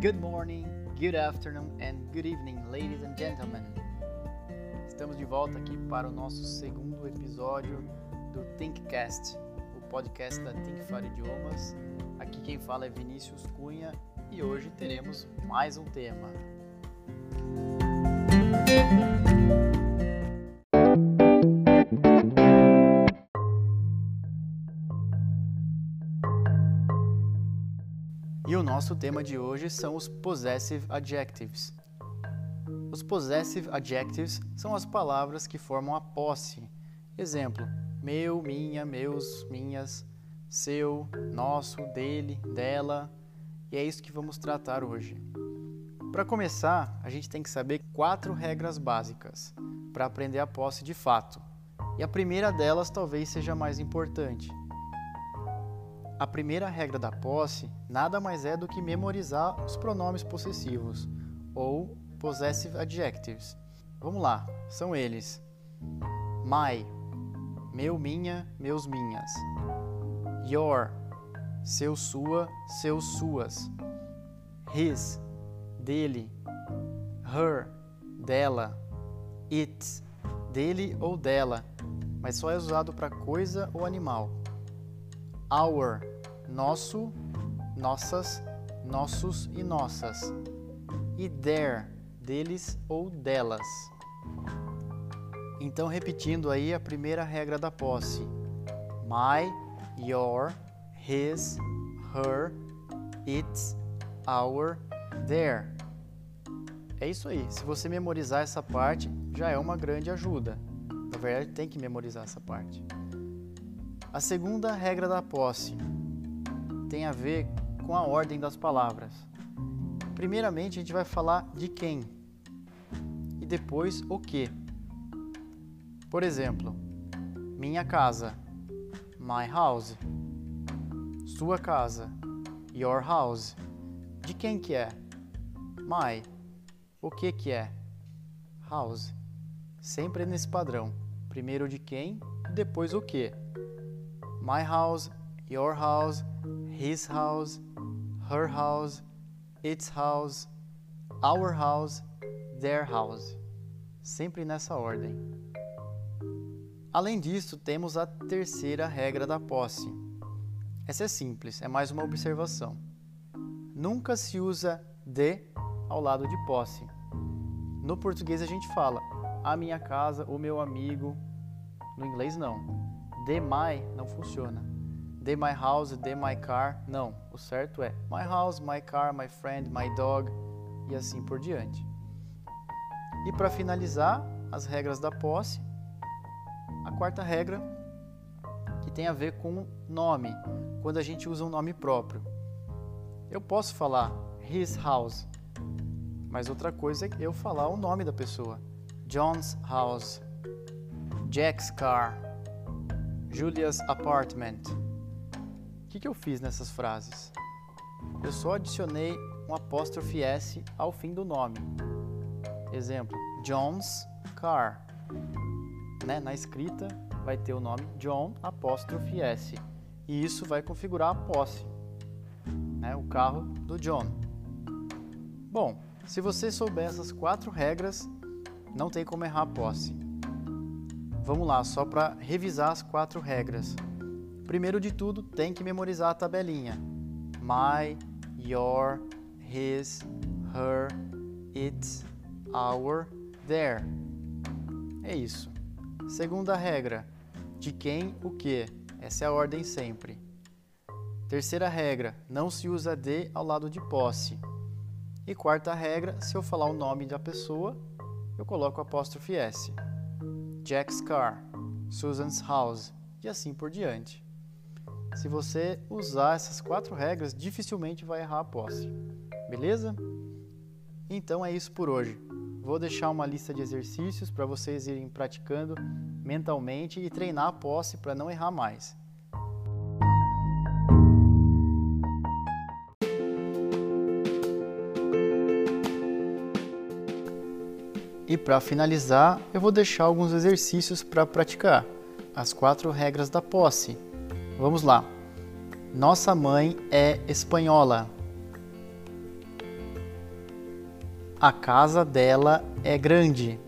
Good morning, good afternoon and good evening, ladies and gentlemen. Estamos de volta aqui para o nosso segundo episódio do Thinkcast, o podcast da Think for Idiomas. Aqui quem fala é Vinícius Cunha e hoje teremos mais um tema. Nosso tema de hoje são os possessive adjectives. Os possessive adjectives são as palavras que formam a posse. Exemplo: meu, minha, meus, minhas, seu, nosso, dele, dela. E é isso que vamos tratar hoje. Para começar, a gente tem que saber quatro regras básicas para aprender a posse de fato. E a primeira delas talvez seja a mais importante. A primeira regra da posse nada mais é do que memorizar os pronomes possessivos, ou possessive adjectives. Vamos lá, são eles: my, meu, minha, meus, minhas. Your, seu, sua, seus, suas. His, dele. Her, dela. It, dele ou dela, mas só é usado para coisa ou animal. Our, nosso, nossas, nossos e nossas. E their, deles ou delas. Então, repetindo aí a primeira regra da posse: my, your, his, her, its, our, their. É isso aí. Se você memorizar essa parte, já é uma grande ajuda. Na verdade, tem que memorizar essa parte. A segunda regra da posse tem a ver com a ordem das palavras. Primeiramente, a gente vai falar de quem e depois o que. Por exemplo, minha casa, my house. Sua casa, your house. De quem que é? My. O que que é? House. Sempre nesse padrão. Primeiro de quem depois o que. My house, your house, his house, her house, its house, our house, their house. Sempre nessa ordem. Além disso, temos a terceira regra da posse. Essa é simples, é mais uma observação. Nunca se usa de ao lado de posse. No português a gente fala a minha casa, o meu amigo. No inglês não. De my não funciona. De my house, de my car, não. O certo é my house, my car, my friend, my dog e assim por diante. E para finalizar, as regras da posse. A quarta regra que tem a ver com nome, quando a gente usa um nome próprio. Eu posso falar his house, mas outra coisa é eu falar o nome da pessoa. John's house, Jack's car, Julia's apartment. O que, que eu fiz nessas frases? Eu só adicionei um apóstrofe S ao fim do nome. Exemplo, John's car. Né? Na escrita vai ter o nome John apóstrofe S. E isso vai configurar a posse. Né? O carro do John. Bom, se você souber essas quatro regras, não tem como errar a posse. Vamos lá, só para revisar as quatro regras. Primeiro de tudo, tem que memorizar a tabelinha. My, your, his, her, its, our, their. É isso. Segunda regra, de quem, o que. Essa é a ordem sempre. Terceira regra, não se usa de ao lado de posse. E quarta regra, se eu falar o nome da pessoa, eu coloco apóstrofe S. Jack's car, Susan's house e assim por diante. Se você usar essas quatro regras, dificilmente vai errar a posse. Beleza? Então é isso por hoje. Vou deixar uma lista de exercícios para vocês irem praticando mentalmente e treinar a posse para não errar mais. Para finalizar, eu vou deixar alguns exercícios para praticar. As quatro regras da posse. Vamos lá. Nossa mãe é espanhola. A casa dela é grande.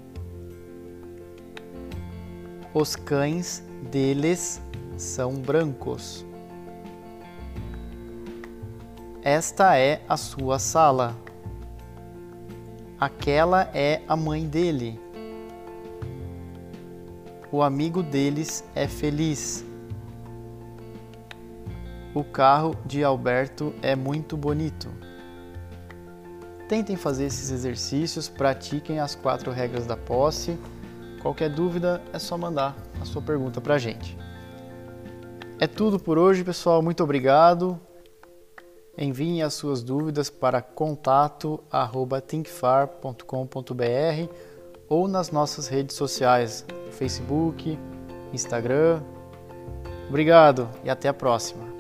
Os cães deles são brancos. Esta é a sua sala. Aquela é a mãe dele. O amigo deles é feliz. O carro de Alberto é muito bonito. Tentem fazer esses exercícios, pratiquem as quatro regras da posse. Qualquer dúvida é só mandar a sua pergunta para a gente. É tudo por hoje, pessoal. Muito obrigado. Enviem as suas dúvidas para contato@thinkfar.com.br ou nas nossas redes sociais, Facebook, Instagram. Obrigado e até a próxima.